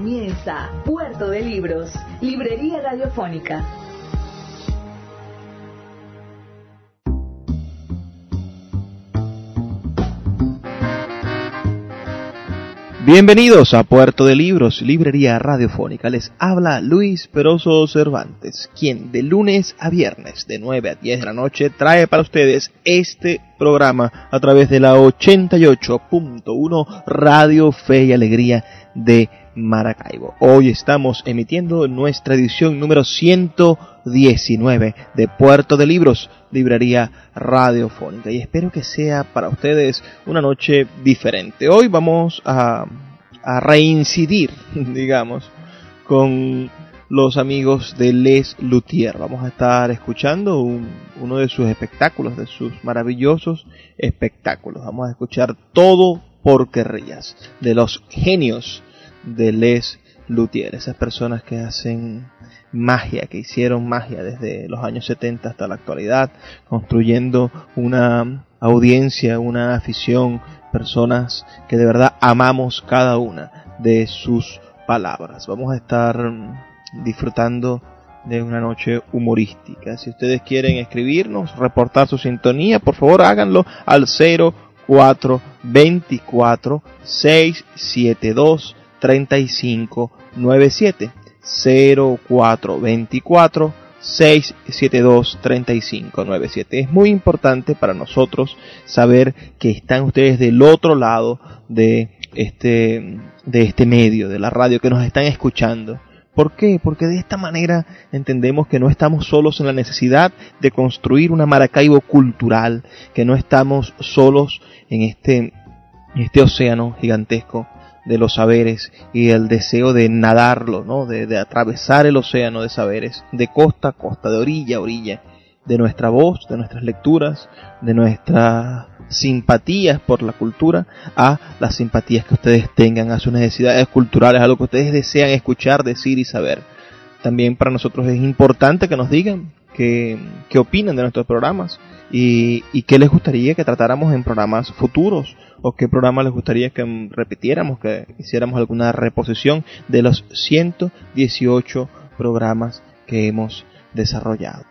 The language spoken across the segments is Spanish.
Comienza Puerto de Libros, Librería Radiofónica. Bienvenidos a Puerto de Libros, Librería Radiofónica. Les habla Luis Peroso Cervantes, quien de lunes a viernes de 9 a 10 de la noche trae para ustedes este programa a través de la 88.1 Radio Fe y Alegría de Maracaibo. Hoy estamos emitiendo nuestra edición número 119 de Puerto de Libros, librería radiofónica. Y espero que sea para ustedes una noche diferente. Hoy vamos a, reincidir, digamos, con los amigos de Les Luthier. Vamos a estar escuchando uno de sus espectáculos, de sus maravillosos espectáculos. Vamos a escuchar todo por querrías, de los genios de Les Luthier, esas personas que hacen magia, que hicieron magia desde los años 70 hasta la actualidad, construyendo una audiencia, una afición, personas que de verdad amamos cada una de sus palabras. Vamos a estar disfrutando de una noche humorística. Si ustedes quieren escribirnos, reportar su sintonía, por favor háganlo al 0424 672 3597 0424 672 3597. Es muy importante para nosotros saber que están ustedes del otro lado de este de este medio, de la radio que nos están escuchando. ¿Por qué? Porque de esta manera entendemos que no estamos solos en la necesidad de construir una Maracaibo cultural, que no estamos solos en este, este océano gigantesco de los saberes y el deseo de nadarlo, ¿no? de, atravesar el océano de saberes, de costa a costa, de orilla a orilla, de nuestra voz, de nuestras lecturas, de nuestras simpatías por la cultura, a las simpatías que ustedes tengan, a sus necesidades culturales, a lo que ustedes desean escuchar, decir y saber. También para nosotros es importante que nos digan qué, qué opinan de nuestros programas y, y qué les gustaría que tratáramos en programas futuros o qué programa les gustaría que repitiéramos, que hiciéramos alguna reposición de los 118 programas que hemos desarrollado.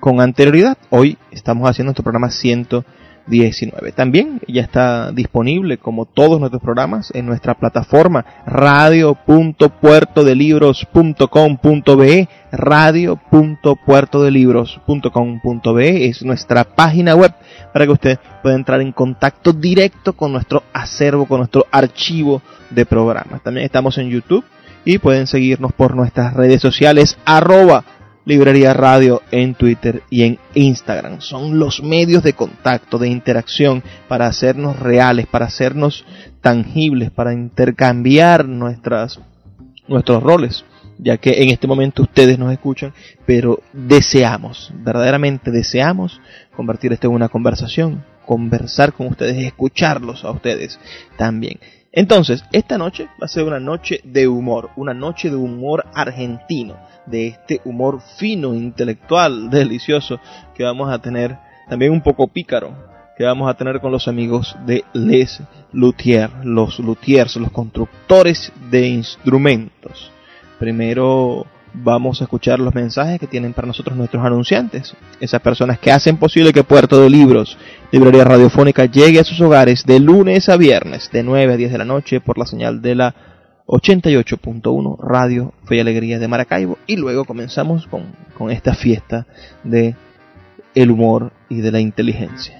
Con anterioridad, hoy estamos haciendo nuestro programa 119. También ya está disponible, como todos nuestros programas, en nuestra plataforma radio.puertodelibros.com.be radio.puertodelibros.com.be es nuestra página web para que usted pueda entrar en contacto directo con nuestro acervo, con nuestro archivo de programas. También estamos en YouTube y pueden seguirnos por nuestras redes sociales arroba librería radio en Twitter y en Instagram. Son los medios de contacto, de interacción para hacernos reales, para hacernos tangibles, para intercambiar nuestras, nuestros roles ya que en este momento ustedes nos escuchan, pero deseamos, verdaderamente deseamos convertir esto en una conversación, conversar con ustedes, escucharlos a ustedes también. Entonces, esta noche va a ser una noche de humor, una noche de humor argentino, de este humor fino, intelectual, delicioso que vamos a tener, también un poco pícaro, que vamos a tener con los amigos de Les Luthier, los luthiers, los constructores de instrumentos. Primero vamos a escuchar los mensajes que tienen para nosotros nuestros anunciantes, esas personas que hacen posible que Puerto de Libros, Librería Radiofónica, llegue a sus hogares de lunes a viernes, de 9 a 10 de la noche, por la señal de la 88.1 Radio Fe y Alegría de Maracaibo. Y luego comenzamos con, con esta fiesta de el humor y de la inteligencia.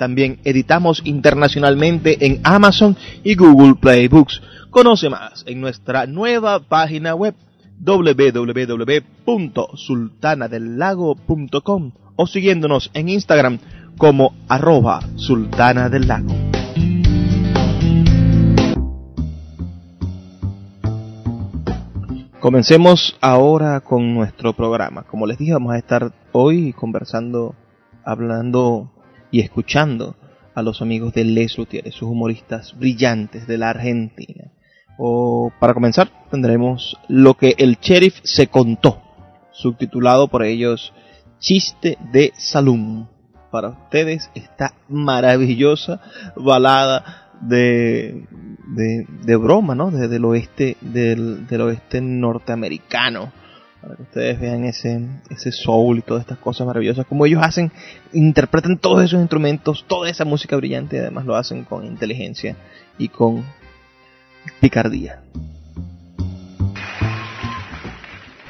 también editamos internacionalmente en Amazon y Google Play Books. Conoce más en nuestra nueva página web www.sultanadelago.com o siguiéndonos en Instagram como arroba sultana del lago. Comencemos ahora con nuestro programa. Como les dije, vamos a estar hoy conversando, hablando y escuchando a los amigos de Les Luthier, sus humoristas brillantes de la Argentina. O para comenzar, tendremos lo que el sheriff se contó, subtitulado por ellos Chiste de Salum. Para ustedes esta maravillosa balada de, de, broma, ¿no? Desde el oeste, del, del oeste norteamericano para que ustedes vean ese, ese soul y todas estas cosas maravillosas, como ellos hacen, interpretan todos esos instrumentos, toda esa música brillante y además lo hacen con inteligencia y con picardía.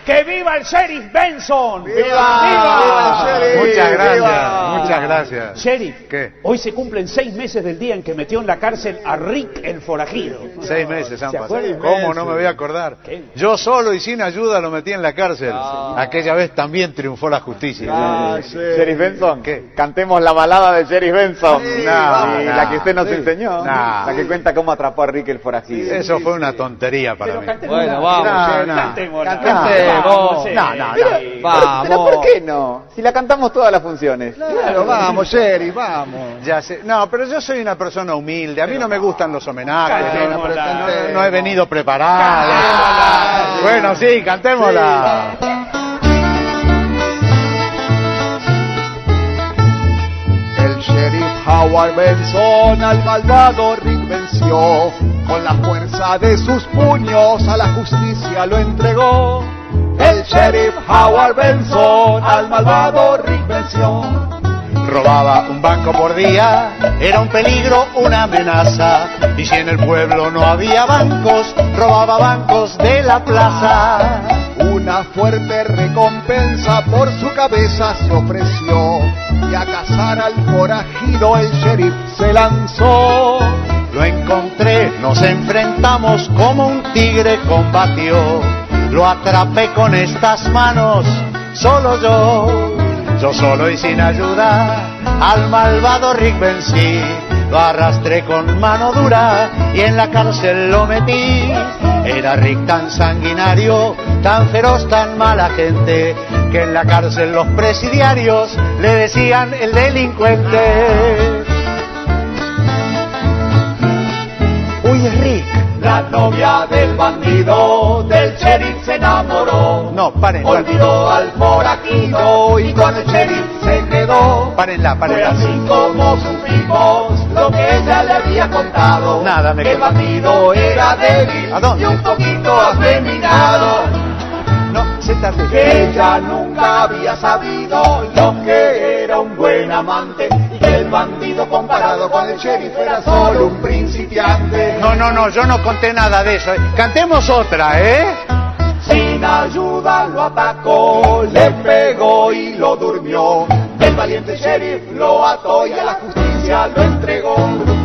¡Que viva el sheriff Benson! ¡Viva! ¡Viva! Muchas gracias, muchas gracias. Sheriff, ¿qué? Hoy se cumplen seis meses del día en que metió en la cárcel a Rick el forajido. Seis meses han pasado. ¿Cómo no me voy a acordar? Yo solo y sin ayuda lo metí en la cárcel. Ah. Aquella vez también triunfó la justicia. Ah, Sheriff Benson, ¿qué? Cantemos la balada de Sheriff Benson. la que usted nos enseñó. La que cuenta cómo atrapó a Rick el forajido. Eso fue una tontería para mí. Bueno, vamos. Cantemos. No, no, no. Vamos. Pero ¿por qué no? Si la cantamos todas las funciones. Claro, vamos, Sherry, vamos. Ya sé. No, pero yo soy una persona humilde. A mí no me gustan los homenajes. No, he venido preparado. Bueno, sí, cantémosla. El sheriff Howard Benson al malvado Rick venció. Con la fuerza de sus puños a la justicia lo entregó el sheriff Howard Benson al malvado Rick. Robaba un banco por día, era un peligro, una amenaza. Y si en el pueblo no había bancos, robaba bancos de la plaza. Una fuerte recompensa por su cabeza se ofreció. Y a cazar al forajido el sheriff se lanzó. Lo encontré, nos enfrentamos como un tigre combatió lo atrapé con estas manos, solo yo, yo solo y sin ayuda, al malvado Rick vencí, lo arrastré con mano dura y en la cárcel lo metí. Era Rick tan sanguinario, tan feroz, tan mala gente, que en la cárcel los presidiarios le decían el delincuente. Uy, Rick, la novia del bandido del sheriff se enamoró. No, paren. Olvidó al forajido y con el sheriff se quedó. Párenla, párenla. Fue así como supimos lo que ella le había contado. Nada, me El bandido era débil ¿A dónde? y un poquito afeminado. No, siéntate. Ella nunca había sabido lo que era un buen amante bandido comparado con el sheriff era solo un principiante. No, no, no, yo no conté nada de eso. Cantemos otra, ¿eh? Sin ayuda lo atacó, le pegó y lo durmió. El valiente sheriff lo ató y a la justicia lo entregó.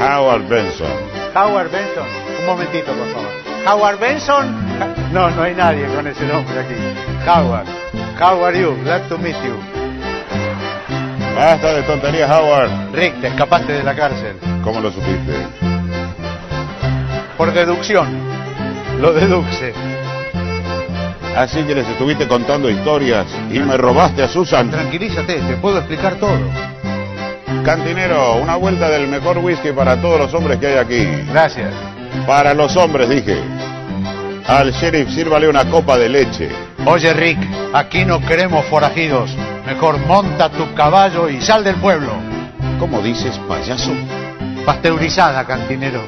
Howard Benson. Howard Benson. Un momentito, por favor. Howard Benson. No, no hay nadie con ese nombre aquí. Howard. How are you? Glad to meet you. Basta de tonterías, Howard. Rick, te escapaste de la cárcel. ¿Cómo lo supiste? Por deducción. Lo deduce. Así que les estuviste contando historias y me robaste a Susan. Tranquilízate, te puedo explicar todo. Cantinero, una vuelta del mejor whisky para todos los hombres que hay aquí. Gracias. Para los hombres, dije. Al sheriff sírvale una copa de leche. Oye, Rick, aquí no queremos forajidos. Mejor monta tu caballo y sal del pueblo. ¿Cómo dices, payaso? Pasteurizada, cantinero.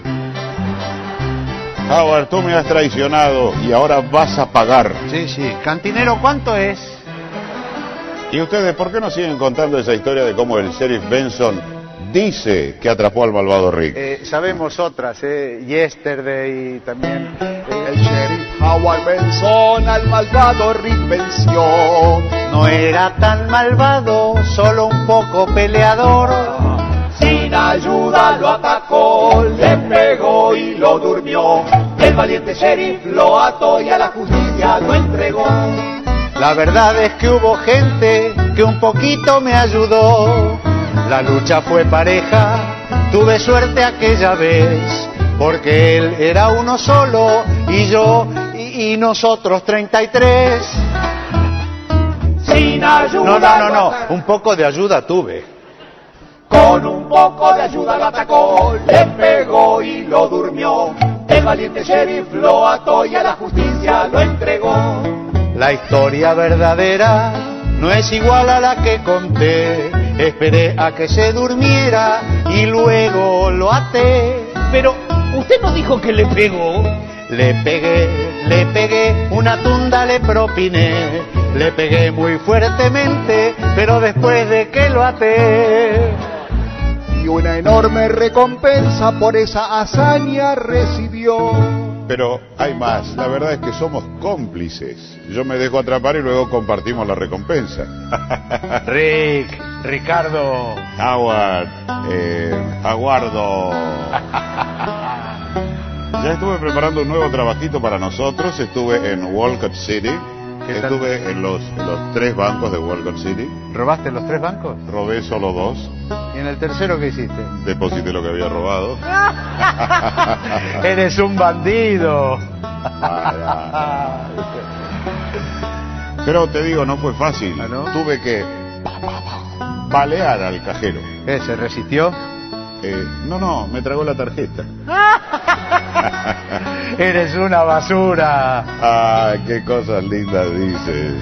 Howard, tú me has traicionado y ahora vas a pagar. Sí, sí. Cantinero, ¿cuánto es? ¿Y ustedes por qué no siguen contando esa historia de cómo el sheriff Benson dice que atrapó al malvado Rick. Eh, sabemos otras, eh, Yesterday y también. El sheriff Howard Benson al malvado Rick venció. No era tan malvado, solo un poco peleador. Sin ayuda lo atacó, le pegó y lo durmió. El valiente sheriff lo ató y a la justicia lo entregó. La verdad es que hubo gente que un poquito me ayudó. La lucha fue pareja, tuve suerte aquella vez, porque él era uno solo y yo y, y nosotros 33. Sin ayuda. No, no, no, no, un poco de ayuda tuve. Con un poco de ayuda lo atacó, le pegó y lo durmió. El valiente sheriff lo ató y a la justicia lo entregó. La historia verdadera no es igual a la que conté. Esperé a que se durmiera y luego lo até. Pero usted no dijo que le pegó. Le pegué, le pegué, una tunda le propiné. Le pegué muy fuertemente, pero después de que lo até. Y una enorme recompensa por esa hazaña recibió. Pero hay más, la verdad es que somos cómplices. Yo me dejo atrapar y luego compartimos la recompensa. Rick, Ricardo. Howard, eh, Aguardo. Ya estuve preparando un nuevo trabajito para nosotros. Estuve en Walcott City. Estuve en los, en los tres bancos de Walcott City. ¿Robaste los tres bancos? Robé solo dos. ¿Y en el tercero qué hiciste? Deposité lo que había robado. Eres un bandido. Pero te digo, no fue fácil. ¿Ah, no? Tuve que balear al cajero. ¿Qué, ¿Se resistió? Eh, no, no, me tragó la tarjeta. Eres una basura. Ah, qué cosas lindas dices.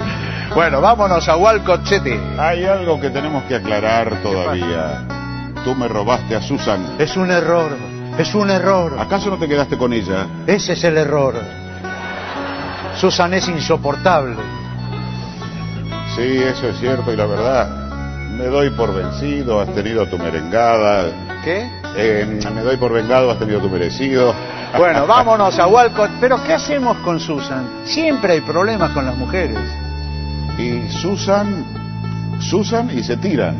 Bueno, vámonos a Walcott City. Hay algo que tenemos que aclarar todavía. Tú me robaste a Susan. Es un error. Es un error. ¿Acaso no te quedaste con ella? Ese es el error. Susan es insoportable. Sí, eso es cierto y la verdad. Me doy por vencido, has tenido tu merengada. ¿Qué? Eh, me doy por vengado, has tenido tu merecido. Bueno, vámonos a Walcott. Pero ¿qué hacemos con Susan? Siempre hay problemas con las mujeres. Y Susan, Susan y se tiran.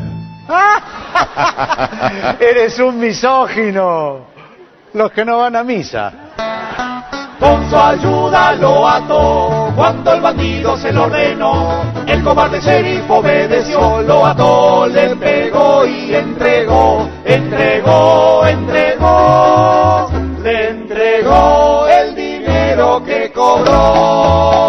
Eres un misógino. Los que no van a misa. Con su ayuda lo ató, cuando el bandido se lo ordenó, el cobarde sheriff obedeció, lo ató, le pegó y entregó, entregó, entregó, le entregó el dinero que cobró.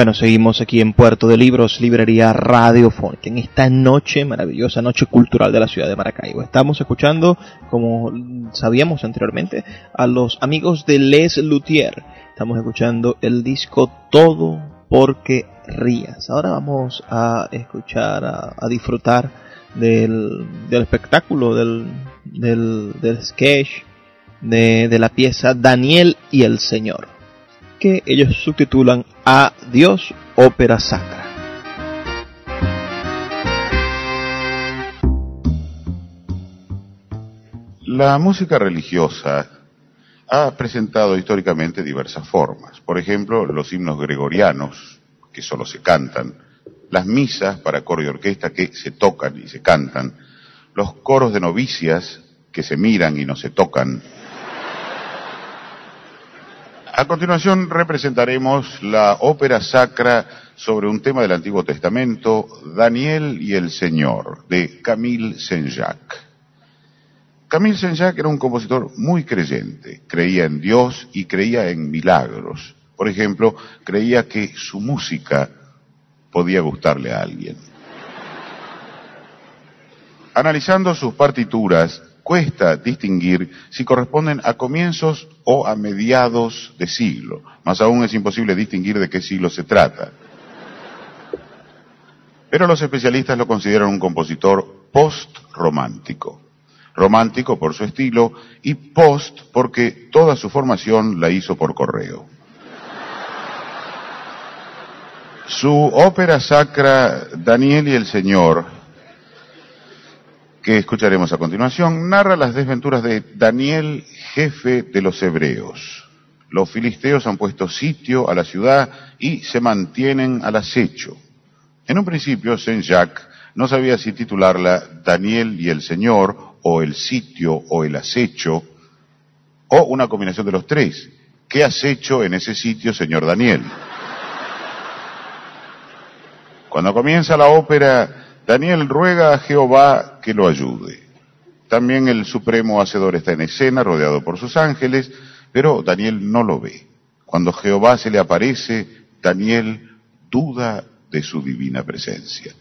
Bueno, seguimos aquí en Puerto de Libros, Librería Radiofónica, en esta noche, maravillosa noche cultural de la ciudad de Maracaibo. Estamos escuchando, como sabíamos anteriormente, a los amigos de Les Luthier. Estamos escuchando el disco Todo porque rías. Ahora vamos a escuchar, a, disfrutar del, espectáculo, del, del, sketch, de la pieza Daniel y el Señor que ellos subtitulan a Dios Ópera Sacra. La música religiosa ha presentado históricamente diversas formas. Por ejemplo, los himnos gregorianos, que solo se cantan, las misas para coro y orquesta que se tocan y se cantan, los coros de novicias que se miran y no se tocan. A continuación representaremos la ópera sacra sobre un tema del Antiguo Testamento, Daniel y el Señor, de Camille Saint-Jacques. Camille Saint-Jacques era un compositor muy creyente, creía en Dios y creía en milagros. Por ejemplo, creía que su música podía gustarle a alguien. Analizando sus partituras, cuesta distinguir si corresponden a comienzos o a mediados de siglo. Más aún es imposible distinguir de qué siglo se trata. Pero los especialistas lo consideran un compositor post-romántico. Romántico por su estilo y post porque toda su formación la hizo por correo. Su ópera sacra Daniel y el Señor, escucharemos a continuación, narra las desventuras de Daniel, jefe de los hebreos. Los filisteos han puesto sitio a la ciudad y se mantienen al acecho. En un principio, Saint-Jacques no sabía si titularla Daniel y el Señor, o el sitio, o el acecho, o una combinación de los tres. ¿Qué has hecho en ese sitio, señor Daniel? Cuando comienza la ópera, Daniel ruega a Jehová que lo ayude. También el supremo hacedor está en escena, rodeado por sus ángeles, pero Daniel no lo ve. Cuando Jehová se le aparece, Daniel duda de su divina presencia.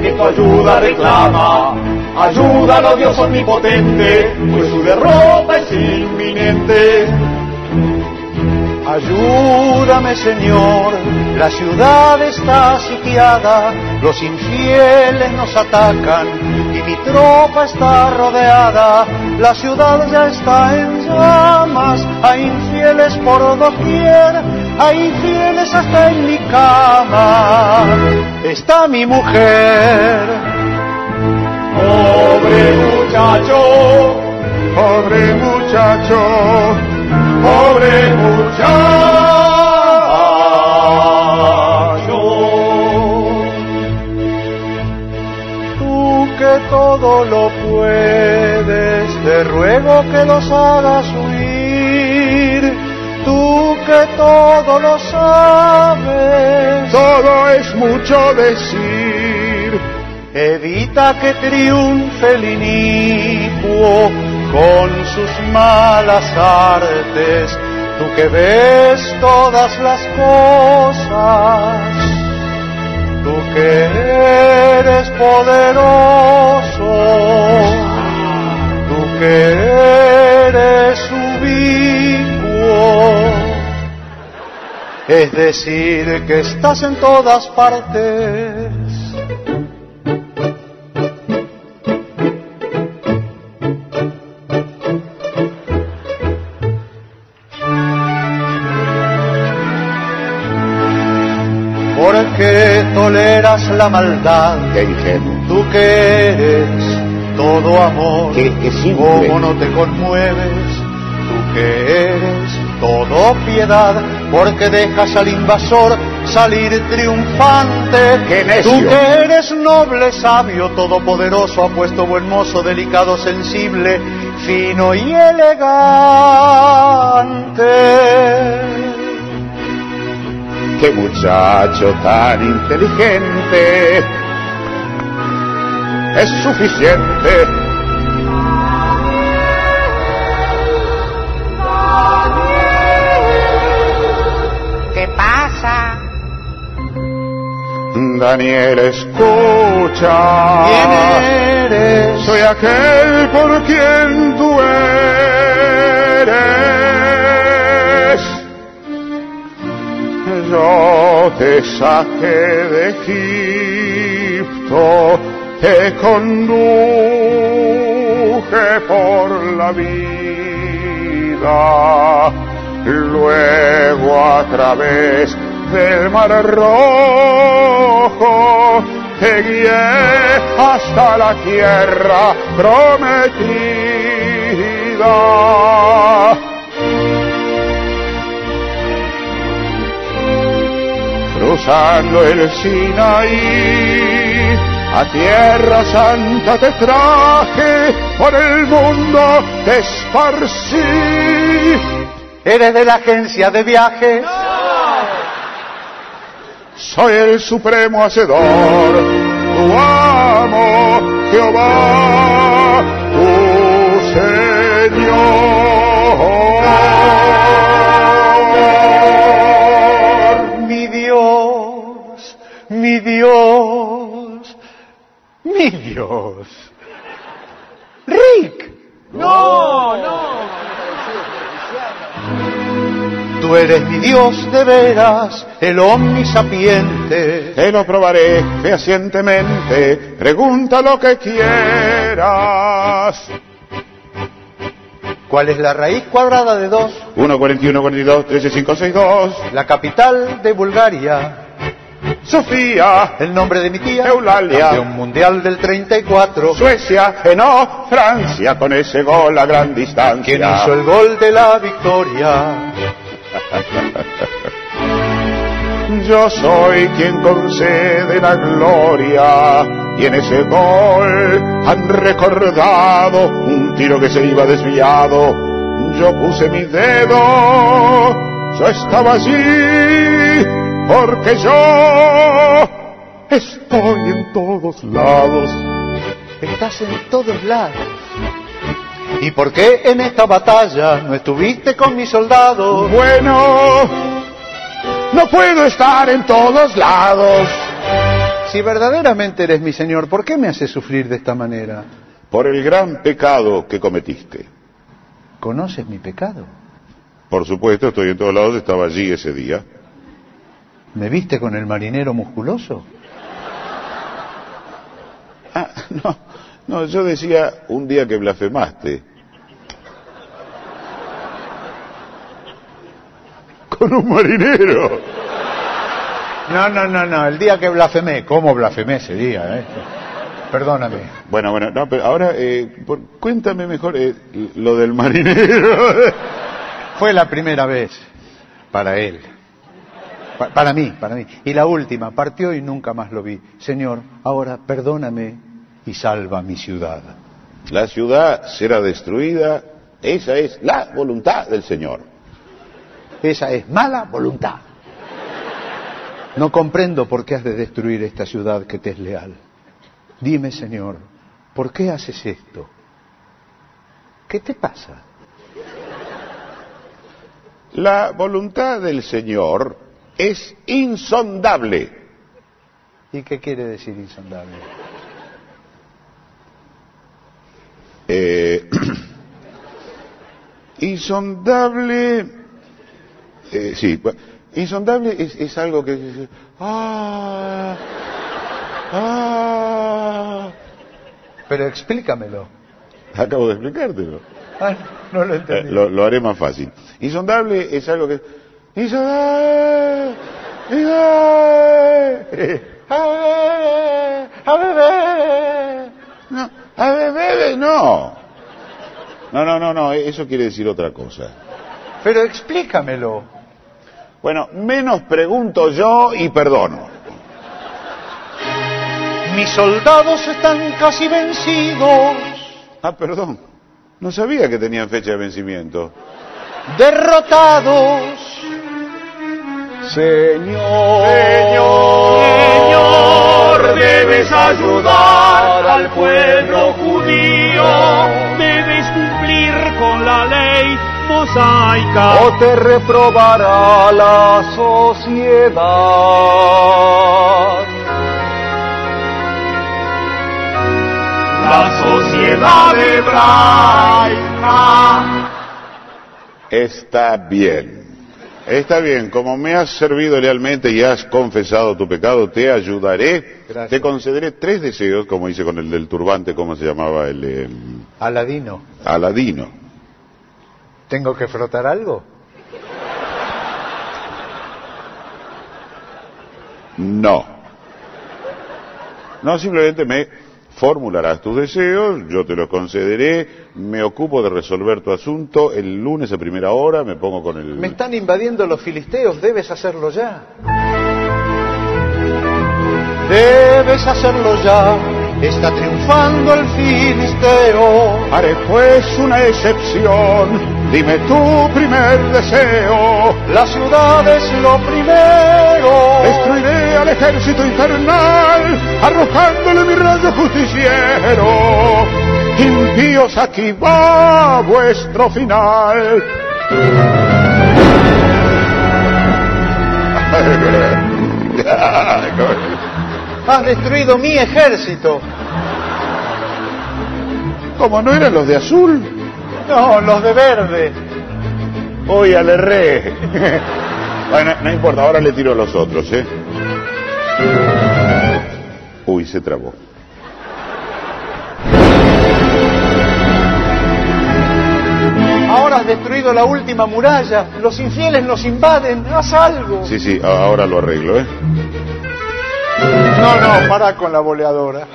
Que tu ayuda reclama. Ayúdalo Dios omnipotente, pues su derrota es inminente. Ayúdame Señor, la ciudad está sitiada, los infieles nos atacan y mi tropa está rodeada, la ciudad ya está en llamas, hay infieles por doquier, hay infieles hasta en mi cama, está mi mujer. Pobre muchacho, Pobre muchacho, pobre muchacho. Tú que todo lo puedes, te ruego que los hagas que todo lo sabes, todo es mucho decir. evita que triunfe el inicuo con sus malas artes. Tú que ves todas las cosas, tú que eres poderoso, tú que eres ubicuo, es decir, que estás en todas partes. Porque toleras la maldad, Qué ingenuo. tú que eres todo amor, Qué- qué simple. cómo no te conmueves, tú que eres todo piedad, porque dejas al invasor salir triunfante, ¡Qué necio! tú que eres noble, sabio, todopoderoso, apuesto, buen mozo, delicado, sensible, fino y elegante. Qué muchacho tan inteligente. Es suficiente. Daniel, escucha. ¿Quién eres? Soy aquel por quien tú eres. Yo te saqué de Egipto, te conduje por la vida. luego a través del mar rojo te guié hasta la tierra prometida. Cruzando el Sinaí, a tierra santa te traje, por el mundo te esparcí. ¿Eres de la agencia de viajes? Soy el supremo hacedor, tu amo, Jehová, tu Señor. Mi Dios, mi Dios, mi Dios. Rick. No, no. Tú eres mi Dios de veras, el omnisapiente. Te lo probaré fehacientemente, pregunta lo que quieras. ¿Cuál es la raíz cuadrada de dos? 1, 41, 42, 13, 5, 6, 2. La capital de Bulgaria. Sofía, El nombre de mi tía. Eulalia. Campeón mundial del 34. Suecia, eh, no, Francia, con ese gol a gran distancia. ¿Quién hizo el gol de la victoria? Yo soy quien concede la gloria y en ese gol han recordado un tiro que se iba desviado. Yo puse mi dedo, yo estaba allí porque yo estoy en todos lados. Estás en todos lados. ¿Y por qué en esta batalla no estuviste con mis soldados? Bueno, no puedo estar en todos lados. Si verdaderamente eres mi Señor, ¿por qué me haces sufrir de esta manera? Por el gran pecado que cometiste. ¿Conoces mi pecado? Por supuesto, estoy en todos lados, estaba allí ese día. ¿Me viste con el marinero musculoso? Ah, no, no, yo decía un día que blasfemaste. Con un marinero. No, no, no, no, el día que blasfemé, ¿cómo blasfemé ese día? Eh? Perdóname. Bueno, bueno, no, pero ahora eh, por- cuéntame mejor eh, lo del marinero. Fue la primera vez para él. Pa- para mí, para mí. Y la última, partió y nunca más lo vi. Señor, ahora perdóname y salva mi ciudad. La ciudad será destruida. Esa es la voluntad del Señor. Esa es mala voluntad. No comprendo por qué has de destruir esta ciudad que te es leal. Dime, Señor, ¿por qué haces esto? ¿Qué te pasa? La voluntad del Señor es insondable. ¿Y qué quiere decir insondable? Eh, insondable. Eh, sí, insondable es, es algo que. Ah, ah, Pero explícamelo. acabo de explicártelo. Ah, no lo Eh, entendí. lo, lo haré más fácil. Insondable es algo que. Insondable. Insondable. A. No, a beber, no. No, no, no, no, eso quiere decir otra cosa. Pero explícamelo. Bueno, menos pregunto yo y perdono. Mis soldados están casi vencidos, Ah, perdón. No sabía que tenían fecha de vencimiento. derrotados. Señor, Señor, debes ayudar al pueblo judío, debes cumplir con la ley mosaica. o te reprobará la sociedad. La sociedad hebraica. Está bien. Está bien, como me has servido lealmente y has confesado tu pecado, te ayudaré. Gracias. Te concederé tres deseos, como hice con el del turbante, ¿cómo se llamaba? El, el Aladino, Aladino tengo que frotar algo. No. No, simplemente me formularás tus deseos, yo te los concederé, me ocupo de resolver tu asunto, el lunes a primera hora me pongo con el... Me están invadiendo los filisteos, debes hacerlo ya. Debes hacerlo ya, está triunfando el filisteo. Haré pues una excepción dime tu primer deseo. La ciudad es lo primero. Destruiré al ejército infernal, arrojándole mi rayo justiciero. Impíos, aquí va vuestro final. Has destruido mi ejército. ¿Cómo no eran los de azul? No, los de verde. Hoy le erré. bueno, no importa, ahora le tiro a los otros, ¿eh? Uy, se trabó. Ahora has destruido la última muralla. Los infieles nos invaden. Haz algo. Sí, sí, ahora lo arreglo, ¿eh? No, no, para con la boleadora.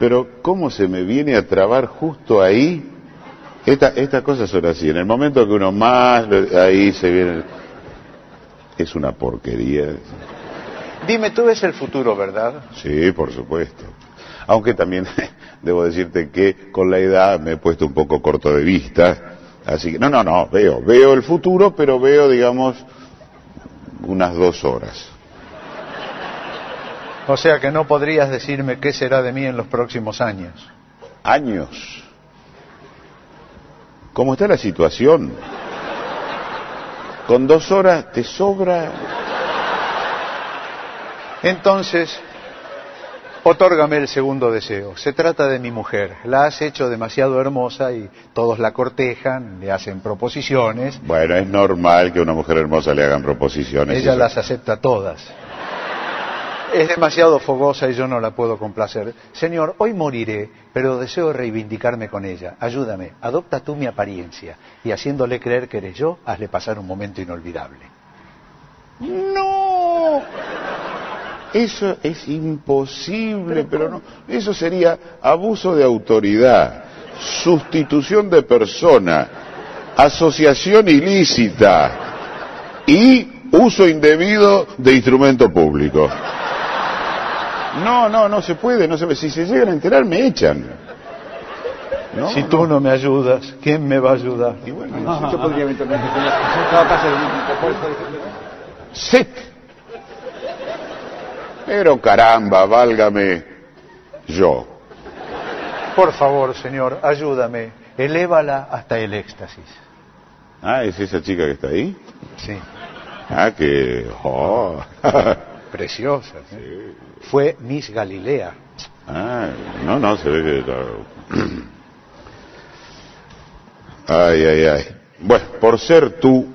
Pero ¿cómo se me viene a trabar justo ahí? Esta, estas cosas son así. En el momento que uno más, ahí se viene... Es una porquería. Dime, tú ves el futuro, ¿verdad? Sí, por supuesto. Aunque también debo decirte que con la edad me he puesto un poco corto de vista. Así que, no, no, no, veo, veo el futuro, pero veo, digamos, unas dos horas. O sea que no podrías decirme qué será de mí en los próximos años. Años. ¿Cómo está la situación? Con dos horas te sobra. Entonces, otórgame el segundo deseo. Se trata de mi mujer. La has hecho demasiado hermosa y todos la cortejan, le hacen proposiciones. Bueno, es normal que a una mujer hermosa le hagan proposiciones. Ella las acepta todas. Es demasiado fogosa y yo no la puedo complacer. Señor, hoy moriré, pero deseo reivindicarme con ella. Ayúdame, adopta tú mi apariencia y haciéndole creer que eres yo, hazle pasar un momento inolvidable. No. Eso es imposible, pero no. Eso sería abuso de autoridad, sustitución de persona, asociación ilícita y uso indebido de instrumento público. No, no, no se puede, no se puede. Si se llegan a enterar, me echan. No, si tú no. me ayudas, ¿quién me va a ayudar? Y bueno, no sé. Yo podría eventualmente. ¡Sit! Pero caramba, válgame yo. Por favor, señor, ayúdame. Elévala hasta el éxtasis. Ah, ¿es esa chica que está ahí? Sí, Ah, que... oh. preciosa. ¿eh? Fue Miss Galilea. Ah, no, no, se ve que... Ay, ay, ay. Bueno, por ser tú,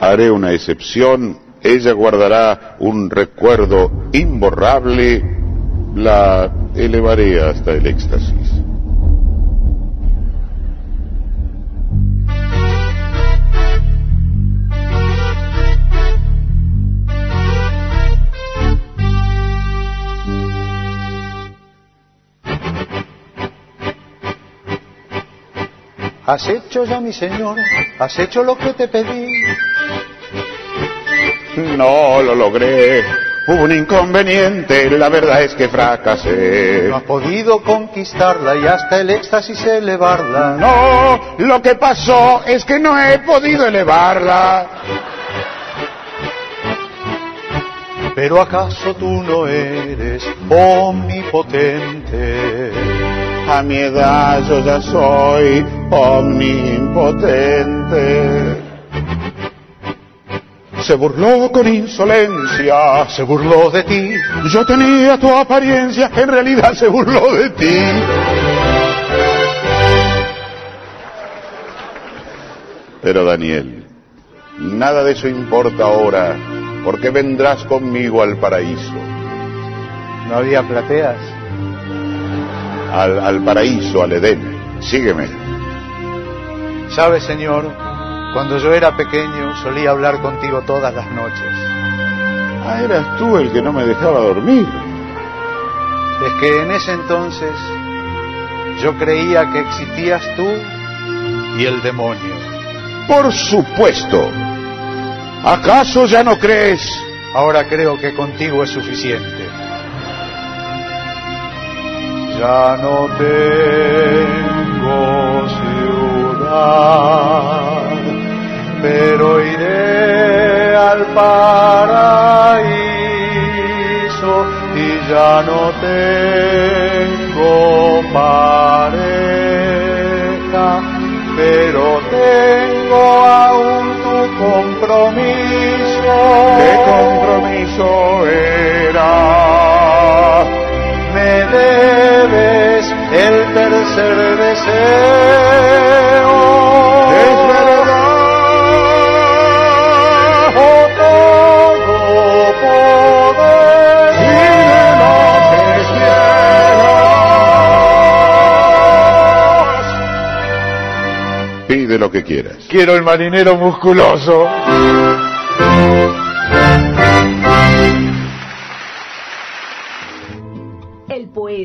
haré una excepción. Ella guardará un recuerdo imborrable. La elevaré hasta el éxtasis. ¿Has hecho ya, mi señor? ¿Has hecho lo que te pedí? No lo logré. Hubo un inconveniente, la verdad es que fracasé. No has podido conquistarla y hasta el éxtasis elevarla. No, lo que pasó es que no he podido elevarla. Pero acaso tú no eres omnipotente. A mi edad yo ya soy omnipotente. Se burló con insolencia. Se burló de ti. Yo tenía tu apariencia, en realidad se burló de ti. Pero Daniel, nada de eso importa ahora, porque vendrás conmigo al paraíso. ¿No había plateas? Al, al paraíso, al Edén. Sígueme. ¿Sabe, señor? Cuando yo era pequeño solía hablar contigo todas las noches. Ah, eras tú el que no me dejaba dormir. Es que en ese entonces yo creía que existías tú y el demonio. Por supuesto. ¿Acaso ya no crees? Ahora creo que contigo es suficiente. Ya no tengo ciudad, pero iré al paraíso y ya no tengo pareja, pero tengo aún tu compromiso. ¿Qué compromiso era? Tercer deseo. Es verdad. Oh, todo poder. Lo que quieras. Pide lo que quieras. Quiero el marinero musculoso.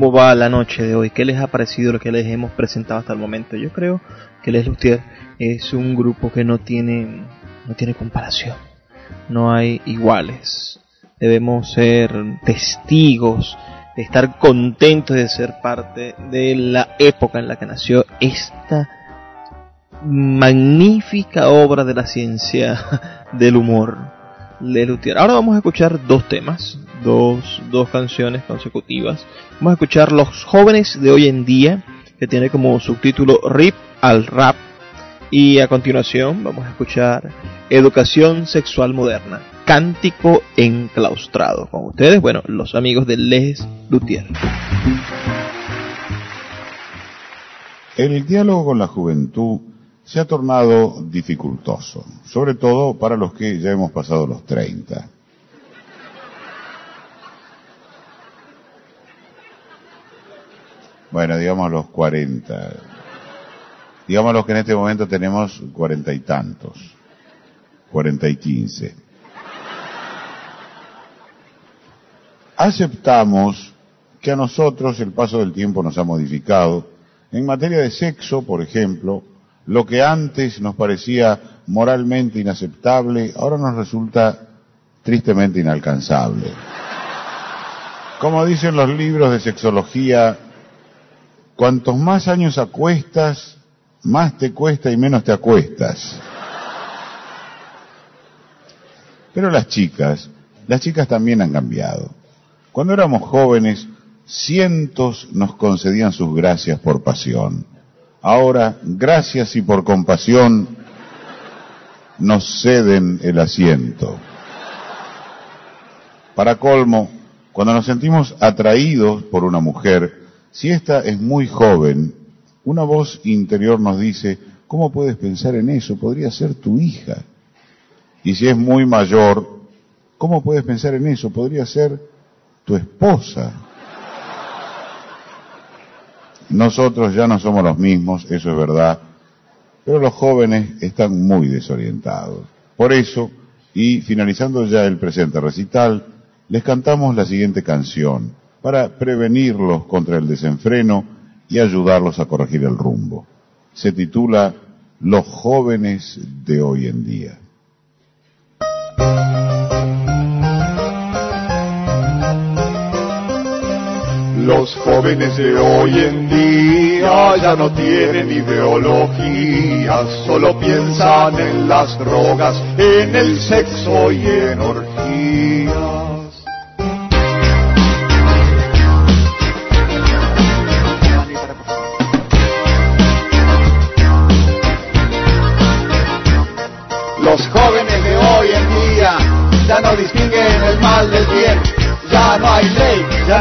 ¿Cómo va la noche de hoy? ¿Qué les ha parecido lo que les hemos presentado hasta el momento? Yo creo que Les Lustier es un grupo que no tiene, no tiene comparación. No hay iguales. Debemos ser testigos, estar contentos de ser parte de la época en la que nació esta magnífica obra de la ciencia del humor. Les Luthier. Ahora vamos a escuchar dos temas, dos, dos canciones consecutivas. Vamos a escuchar Los jóvenes de hoy en día, que tiene como subtítulo RIP al rap. Y a continuación vamos a escuchar Educación Sexual Moderna, Cántico Enclaustrado. Con ustedes, bueno, los amigos de Les Luthier. El diálogo con la juventud se ha tornado dificultoso, sobre todo para los que ya hemos pasado los 30. Bueno, digamos los 40. Digamos los que en este momento tenemos cuarenta y tantos. Cuarenta y quince. Aceptamos que a nosotros el paso del tiempo nos ha modificado. En materia de sexo, por ejemplo, lo que antes nos parecía moralmente inaceptable, ahora nos resulta tristemente inalcanzable. Como dicen los libros de sexología, cuantos más años acuestas, más te cuesta y menos te acuestas. Pero las chicas, las chicas también han cambiado. Cuando éramos jóvenes, cientos nos concedían sus gracias por pasión. Ahora, gracias y por compasión, nos ceden el asiento. Para colmo, cuando nos sentimos atraídos por una mujer, si ésta es muy joven, una voz interior nos dice, ¿cómo puedes pensar en eso? Podría ser tu hija. Y si es muy mayor, ¿cómo puedes pensar en eso? Podría ser tu esposa. Nosotros ya no somos los mismos, eso es verdad, pero los jóvenes están muy desorientados. Por eso, y finalizando ya el presente recital, les cantamos la siguiente canción para prevenirlos contra el desenfreno y ayudarlos a corregir el rumbo. Se titula Los jóvenes de hoy en día. Los jóvenes de hoy en día ya no tienen ideología, solo piensan en las drogas, en el sexo y en orgías.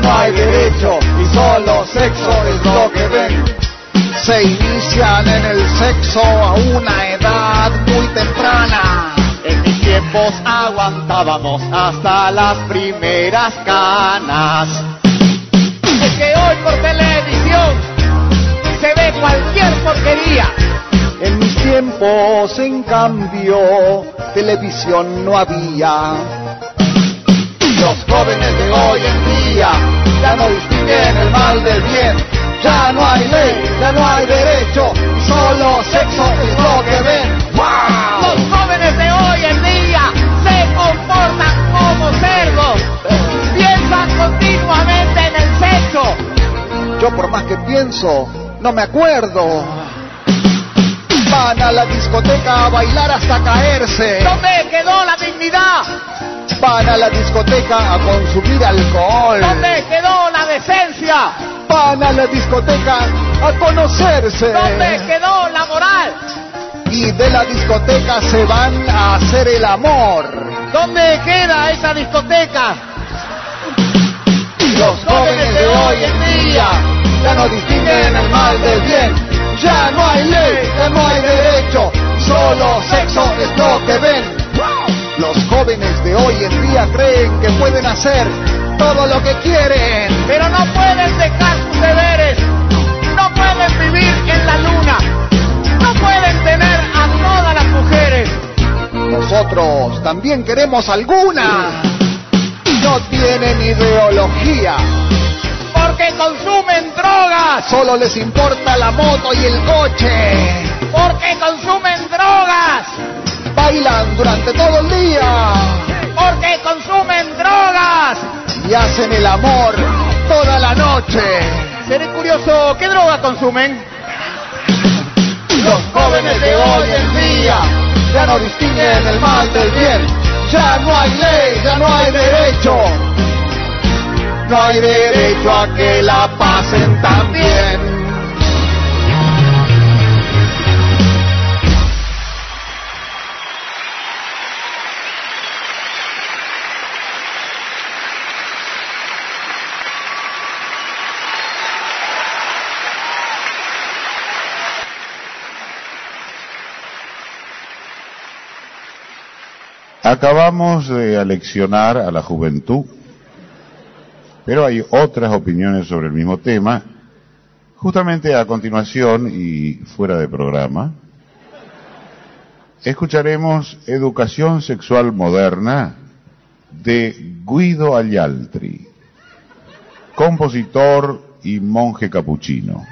No hay derecho y solo sexo es lo que ven. Se inician en el sexo a una edad muy temprana. En mis tiempos aguantábamos hasta las primeras canas. Es que hoy por televisión se ve cualquier porquería. En mis tiempos, en cambio, televisión no había. Los jóvenes de hoy en día ya no distinguen el mal del bien. Ya no hay ley, ya no hay derecho, solo sexo es lo que ven. Los jóvenes de hoy en día se comportan como cerdos. Piensan continuamente en el sexo. Yo por más que pienso, no me acuerdo. Van a la discoteca a bailar hasta caerse. ¿Dónde quedó la dignidad? Van a la discoteca a consumir alcohol. ¿Dónde quedó la decencia? Van a la discoteca a conocerse. ¿Dónde quedó la moral? Y de la discoteca se van a hacer el amor. ¿Dónde queda esa discoteca? Los jóvenes de hoy en día ya no distinguen el mal del bien. Ya no hay ley, ya no hay derecho, solo sexo es lo que ven. Los jóvenes de hoy en día creen que pueden hacer todo lo que quieren. Pero no pueden dejar sus deberes. No pueden vivir en la luna. No pueden tener a todas las mujeres. Nosotros también queremos alguna. No tienen ideología. Porque consumen drogas. Solo les importa la moto y el coche. Porque consumen drogas. Bailan durante todo el día. Porque consumen drogas. Y hacen el amor toda la noche. Seré curioso, ¿qué droga consumen? Los jóvenes de hoy en día ya no distinguen el mal del bien. Ya no hay ley, ya no hay derecho. No hay derecho a que la pasen tan bien. Acabamos de aleccionar a la juventud, pero hay otras opiniones sobre el mismo tema. Justamente a continuación y fuera de programa, escucharemos Educación Sexual Moderna de Guido Aglialtri, compositor y monje capuchino.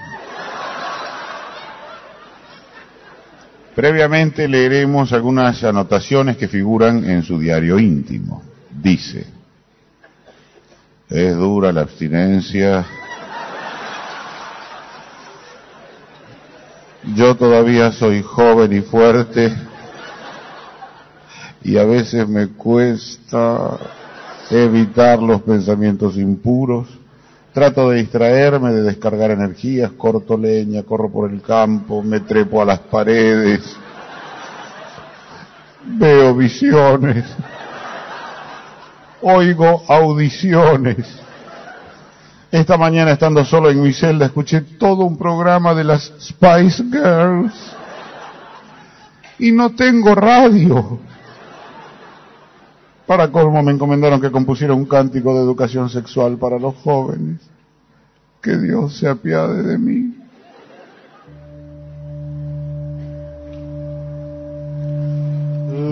Previamente leeremos algunas anotaciones que figuran en su diario íntimo. Dice, es dura la abstinencia. Yo todavía soy joven y fuerte y a veces me cuesta evitar los pensamientos impuros. Trato de distraerme, de descargar energías, corto leña, corro por el campo, me trepo a las paredes, veo visiones, oigo audiciones. Esta mañana estando solo en mi celda escuché todo un programa de las Spice Girls y no tengo radio. Para colmo me encomendaron que compusiera un cántico de educación sexual para los jóvenes. Que Dios se apiade de mí.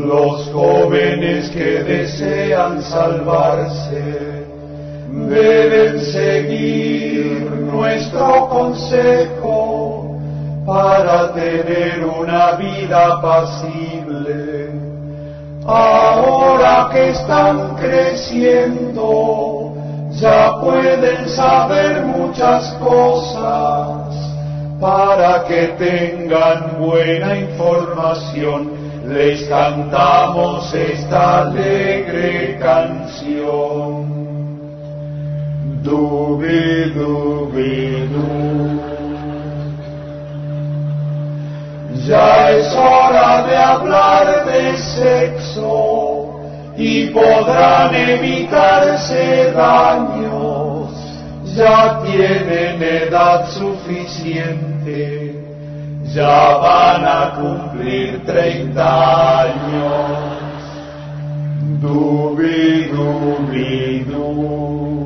Los jóvenes que desean salvarse deben seguir nuestro consejo para tener una vida apacible. Ahora que están creciendo, ya pueden saber muchas cosas para que tengan buena información. Les cantamos esta alegre canción. Ya es hora de hablar de sexo y podrán evitarse daños, ya tienen edad suficiente, ya van a cumplir 30 años. Dubi, dubi, du.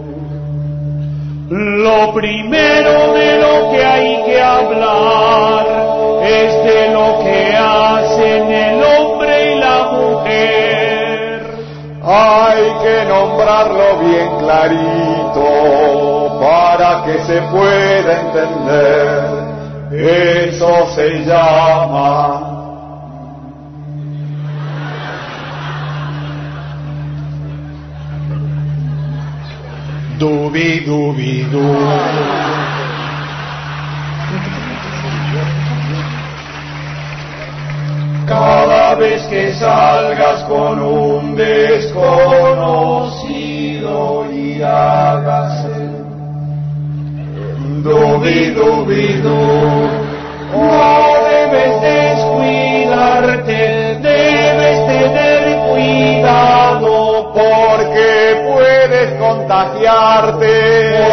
Lo primero de lo que hay que hablar es de lo que hacen el hombre y la mujer. Hay que nombrarlo bien clarito para que se pueda entender. Eso se llama Dubi, dubi, du. Cada vez que salgas con un desconocido y hagas el dubi, dubi, du. No debes descuidarte, debes tener cuidado porque puedes contagiarte.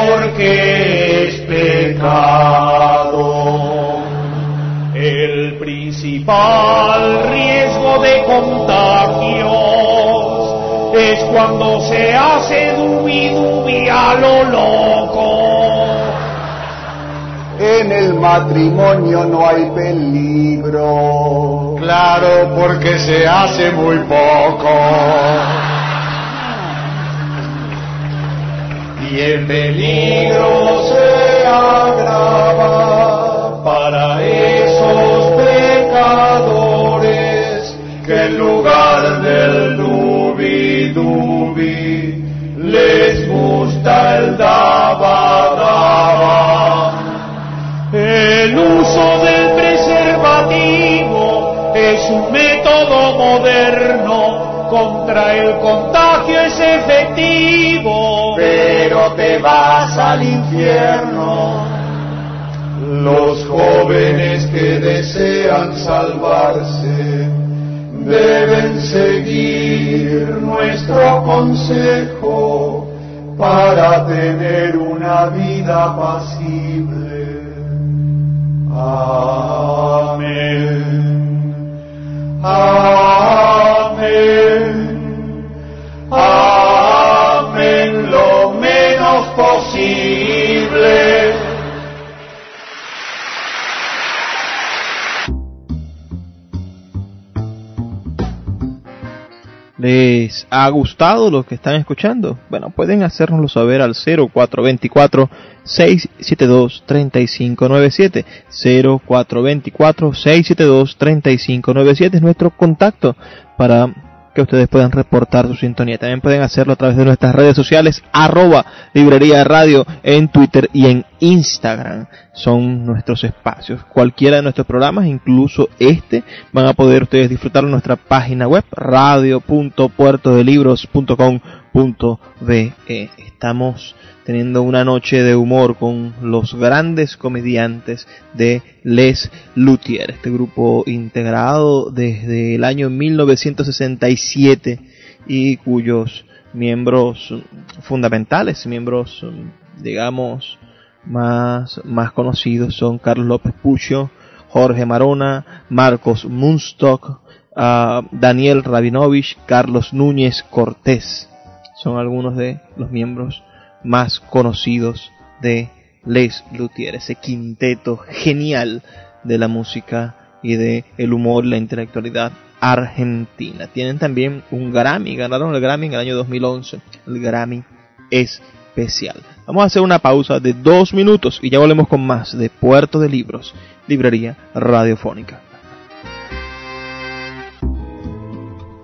porque es pecado. El principal contagios es cuando se hace dubi dubi a lo loco. En el matrimonio no hay peligro. Claro, porque se hace muy poco. Y el peligro se agrava para esos les gusta el daba. El uso del preservativo es un método moderno contra el contagio es efectivo, pero te vas al infierno. Los jóvenes que desean salvarse deben nuestro consejo para tener una vida pasible. Amén. ¿Les ha gustado lo que están escuchando? Bueno, pueden hacérnoslo saber al 0424-672-3597. 0424-672-3597 es nuestro contacto para que ustedes puedan reportar su sintonía. También pueden hacerlo a través de nuestras redes sociales, arroba librería radio en Twitter y en Instagram. Son nuestros espacios. Cualquiera de nuestros programas, incluso este, van a poder ustedes disfrutarlo en nuestra página web, radio.puertodelibros.com.be. Estamos teniendo una noche de humor con los grandes comediantes de Les Luthier, este grupo integrado desde el año 1967 y cuyos miembros fundamentales, miembros digamos más, más conocidos son Carlos López Pucho, Jorge Marona, Marcos Munstock, uh, Daniel Rabinovich, Carlos Núñez Cortés. Son algunos de los miembros más conocidos de Les Luthier, ese quinteto genial de la música y de el humor y la intelectualidad argentina. Tienen también un Grammy, ganaron el Grammy en el año 2011, el Grammy especial. Vamos a hacer una pausa de dos minutos y ya volvemos con más de Puerto de Libros, Librería Radiofónica.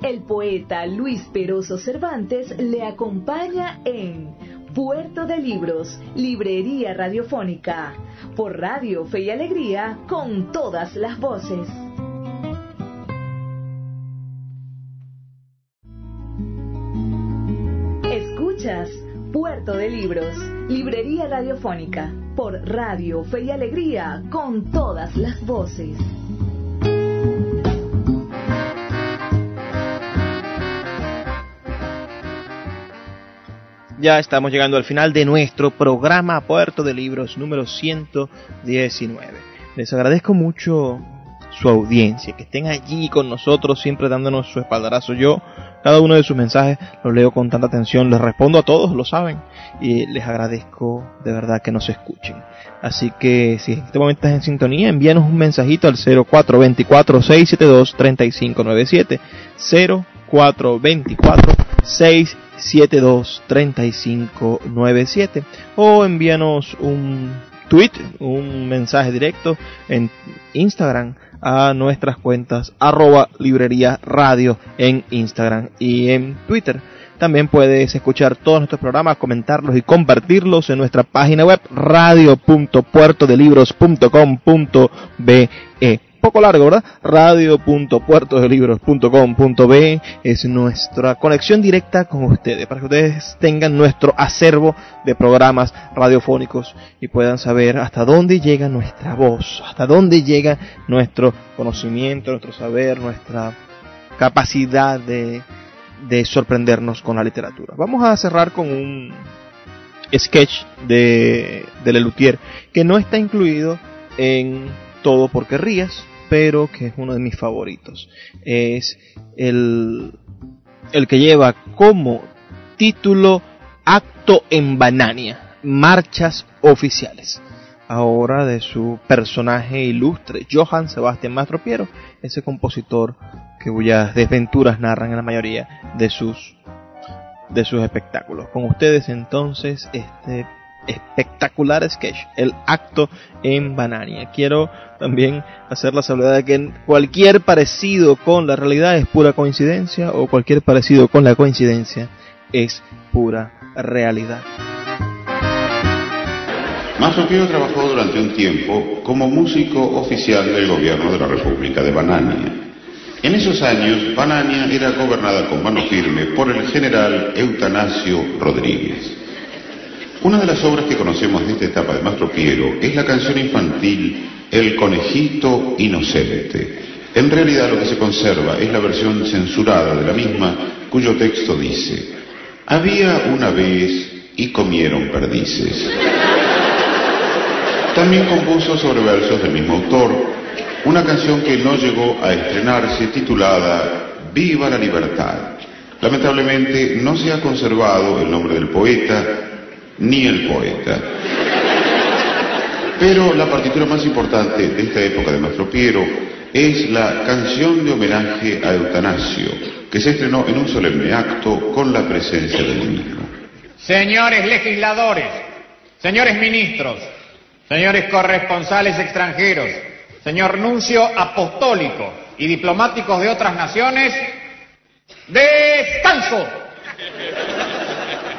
El poeta Luis Peroso Cervantes le acompaña en Puerto de Libros, Librería Radiofónica, por Radio Fe y Alegría, con todas las voces. Puerto de Libros, Librería Radiofónica, por Radio Fe y Alegría, con todas las voces. ya estamos llegando al final de nuestro programa Puerto de Libros número 119. Les agradezco mucho su audiencia, que estén allí con nosotros, siempre dándonos su espaldarazo. Yo, cada uno de sus mensajes los leo con tanta atención, les respondo a todos, lo saben, y les agradezco de verdad que nos escuchen. Así que si en este momento estás en sintonía, envíanos un mensajito al 0424-672-3597. 0424-672-3597. O envíanos un tweet, un mensaje directo en Instagram a nuestras cuentas arroba librería radio en Instagram y en Twitter. También puedes escuchar todos nuestros programas, comentarlos y compartirlos en nuestra página web radio.puertodelibros.com.be poco largo, ¿verdad? radio.puertodelibros.com.be es nuestra conexión directa con ustedes, para que ustedes tengan nuestro acervo de programas radiofónicos y puedan saber hasta dónde llega nuestra voz, hasta dónde llega nuestro conocimiento, nuestro saber, nuestra capacidad de, de sorprendernos con la literatura. Vamos a cerrar con un sketch de, de Lelutier que no está incluido en todo porque rías, pero que es uno de mis favoritos. Es el, el que lleva como título Acto en Banania, Marchas Oficiales. Ahora de su personaje ilustre, Johann Sebastián Mastropiero, ese compositor que cuyas desventuras narran en la mayoría de sus de sus espectáculos. Con ustedes entonces este espectacular sketch, el acto en Banania. Quiero también hacer la salvedad de que cualquier parecido con la realidad es pura coincidencia o cualquier parecido con la coincidencia es pura realidad. Mazo Pío trabajó durante un tiempo como músico oficial del gobierno de la República de Banania. En esos años, Banania era gobernada con mano firme por el general Eutanasio Rodríguez. Una de las obras que conocemos de esta etapa de Mastro Piero es la canción infantil El conejito inocente. En realidad lo que se conserva es la versión censurada de la misma, cuyo texto dice, Había una vez y comieron perdices. También compuso sobre versos del mismo autor una canción que no llegó a estrenarse titulada Viva la libertad. Lamentablemente no se ha conservado el nombre del poeta ni el poeta. Pero la partitura más importante de esta época de Mastro Piero es la canción de homenaje a Eutanasio, que se estrenó en un solemne acto con la presencia del mismo. Señores legisladores, señores ministros, señores corresponsales extranjeros, señor nuncio apostólico y diplomáticos de otras naciones, descanso.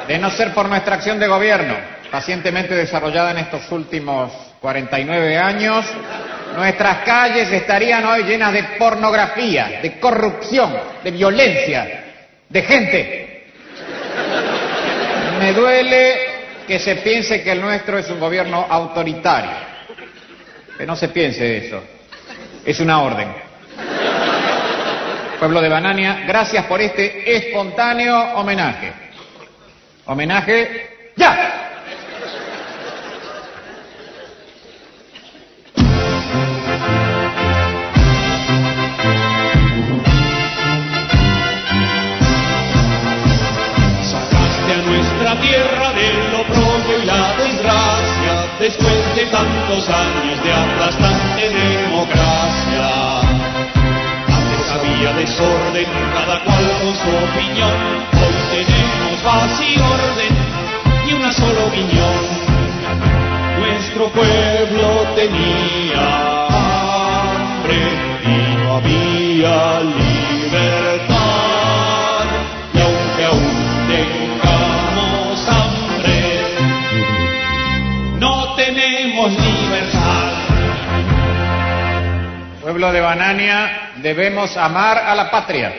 De no ser por nuestra acción de gobierno, pacientemente desarrollada en estos últimos 49 años, nuestras calles estarían hoy llenas de pornografía, de corrupción, de violencia, de gente. Me duele que se piense que el nuestro es un gobierno autoritario. Que no se piense eso. Es una orden. Pueblo de Banania, gracias por este espontáneo homenaje. Homenaje ya. Tierra del oprobio y la desgracia, después de tantos años de aplastante democracia. Antes había desorden, cada cual con su opinión, hoy tenemos paz y orden y una sola opinión. Nuestro pueblo tenía hambre y no había libertad. Y aunque aún tengamos hambre, no tenemos libertad. Pueblo de Banania, debemos amar a la patria.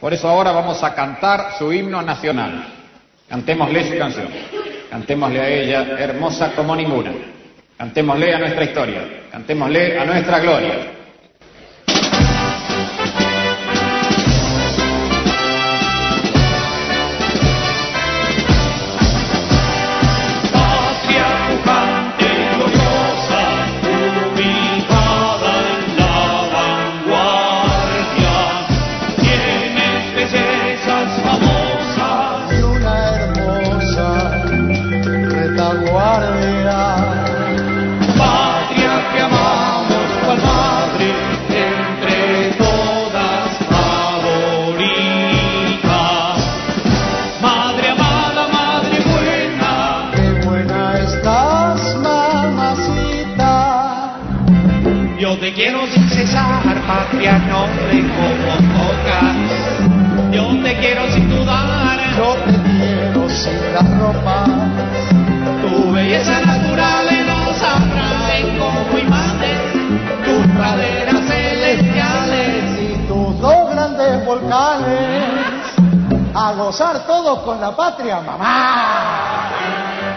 Por eso ahora vamos a cantar su himno nacional. Cantémosle su canción. Cantémosle a ella, hermosa como ninguna. Cantémosle a nuestra historia. Cantémosle a nuestra gloria. Quiero sin dudar. Yo te quiero sin la ropa. Tu belleza natural nos atrae como imanes. Tus praderas celestiales y tus dos grandes volcanes. A gozar todos con la patria, mamá.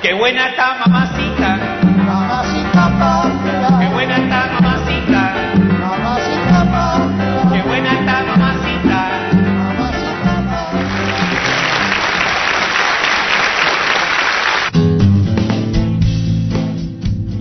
Qué buena está mamacita. Mamacita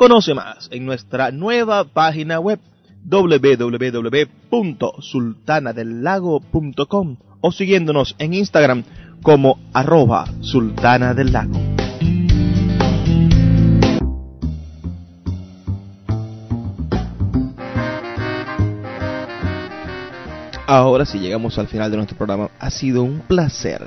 Conoce más en nuestra nueva página web www.sultanadelago.com o siguiéndonos en Instagram como arroba sultana del lago. Ahora sí llegamos al final de nuestro programa. Ha sido un placer